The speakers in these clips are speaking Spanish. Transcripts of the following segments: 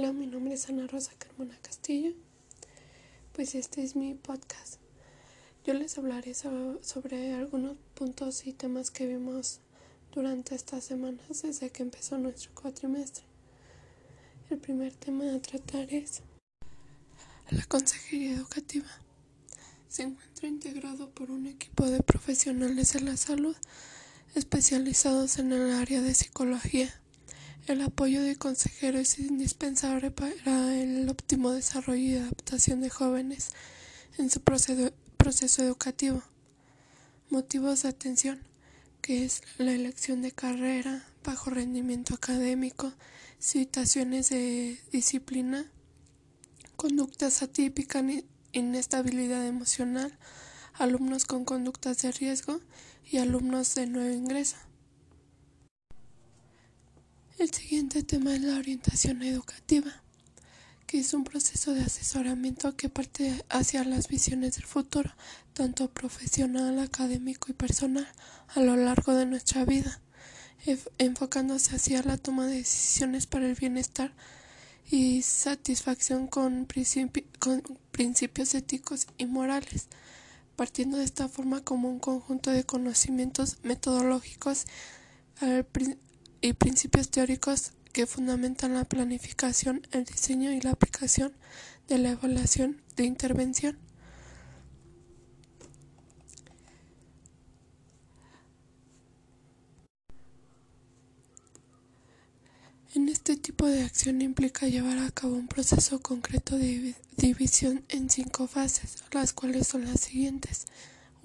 Hola, mi nombre es Ana Rosa Carmona Castillo. Pues este es mi podcast. Yo les hablaré sobre algunos puntos y temas que vimos durante estas semanas desde que empezó nuestro cuatrimestre. El primer tema a tratar es la consejería educativa. Se encuentra integrado por un equipo de profesionales de la salud especializados en el área de psicología el apoyo de consejero es indispensable para el óptimo desarrollo y adaptación de jóvenes en su proceso educativo. Motivos de atención, que es la elección de carrera, bajo rendimiento académico, situaciones de disciplina, conductas atípicas, inestabilidad emocional, alumnos con conductas de riesgo y alumnos de nuevo ingreso. El siguiente tema es la orientación educativa, que es un proceso de asesoramiento que parte hacia las visiones del futuro, tanto profesional, académico y personal, a lo largo de nuestra vida, enfocándose hacia la toma de decisiones para el bienestar y satisfacción con, principios éticos y morales, partiendo de esta forma como un conjunto de conocimientos metodológicos y principios teóricos que fundamentan la planificación, el diseño y la aplicación de la evaluación de intervención. En este tipo de acción implica llevar a cabo un proceso concreto de división en cinco fases, las cuales son las siguientes.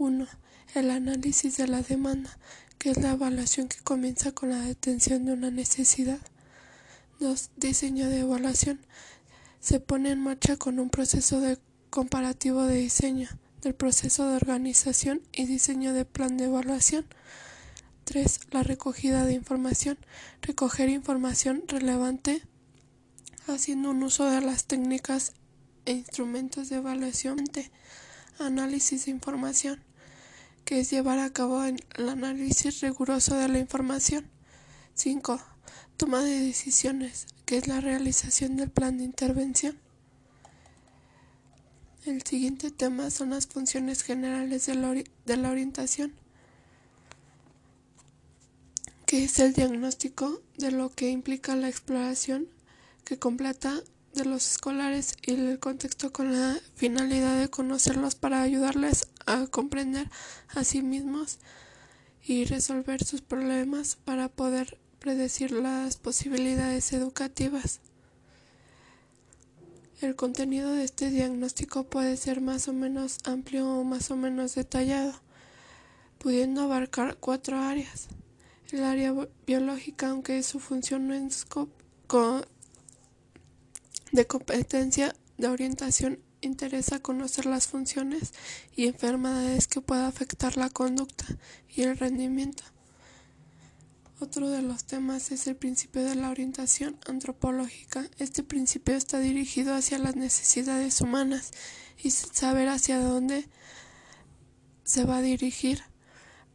1. El análisis de la demanda, que es la evaluación que comienza con la detención de una necesidad. 2. Diseño de evaluación. Se pone en marcha con un proceso de comparativo de diseño del proceso de organización y diseño de plan de evaluación. 3. La recogida de información. Recoger información relevante haciendo un uso de las técnicas e instrumentos de evaluación. Análisis de información que es llevar a cabo el análisis riguroso de la información. 5. Toma de decisiones, que es la realización del plan de intervención. El siguiente tema son las funciones generales de la, de la orientación, que es el diagnóstico de lo que implica la exploración que completa de los escolares y el contexto con la finalidad de conocerlos para ayudarles a comprender a sí mismos y resolver sus problemas para poder predecir las posibilidades educativas. El contenido de este diagnóstico puede ser más o menos amplio o más o menos detallado, pudiendo abarcar cuatro áreas. El área biológica, aunque su función no es de competencia de orientación interesa conocer las funciones y enfermedades que puedan afectar la conducta y el rendimiento. Otro de los temas es el principio de la orientación antropológica. Este principio está dirigido hacia las necesidades humanas y saber hacia dónde se va a dirigir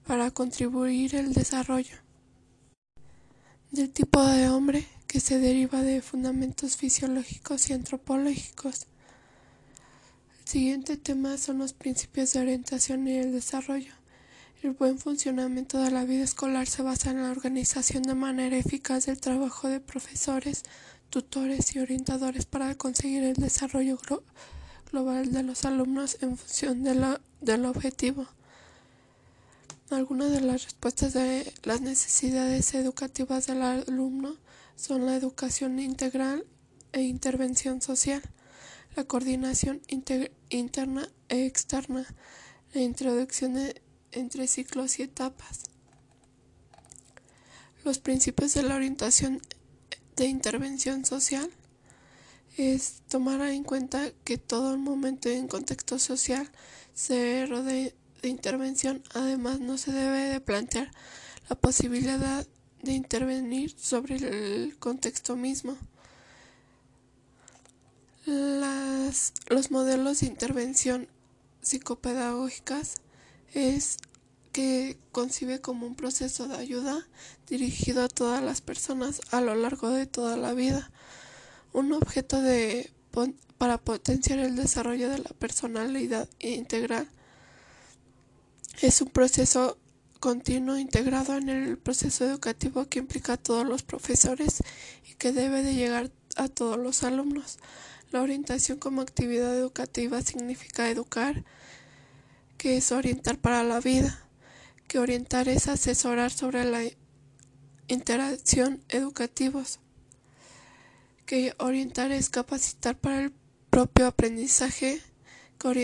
para contribuir el desarrollo del tipo de hombre que se deriva de fundamentos fisiológicos y antropológicos. El siguiente tema son los principios de orientación y el desarrollo. El buen funcionamiento de la vida escolar se basa en la organización de manera eficaz del trabajo de profesores, tutores y orientadores para conseguir el desarrollo global de los alumnos en función de del objetivo. Algunas de las respuestas de las necesidades educativas del alumno son la educación integral e intervención social, la coordinación interna e externa, la introducción entre ciclos y etapas. Los principios de la orientación de intervención social es tomar en cuenta que todo el momento en contexto social se rodea de intervención. Además, no se debe de plantear la posibilidad de intervenir sobre el contexto mismo. Las, los modelos de intervención psicopedagógicas es que concibe como un proceso de ayuda dirigido a todas las personas a lo largo de toda la vida, un objeto de, para potenciar el desarrollo de la personalidad integral. Es un proceso continuo integrado en el proceso educativo que implica a todos los profesores y que debe de llegar a todos los alumnos. La orientación como actividad educativa significa educar, que es orientar para la vida, que orientar es asesorar sobre la interacción educativos, que orientar es capacitar para el propio aprendizaje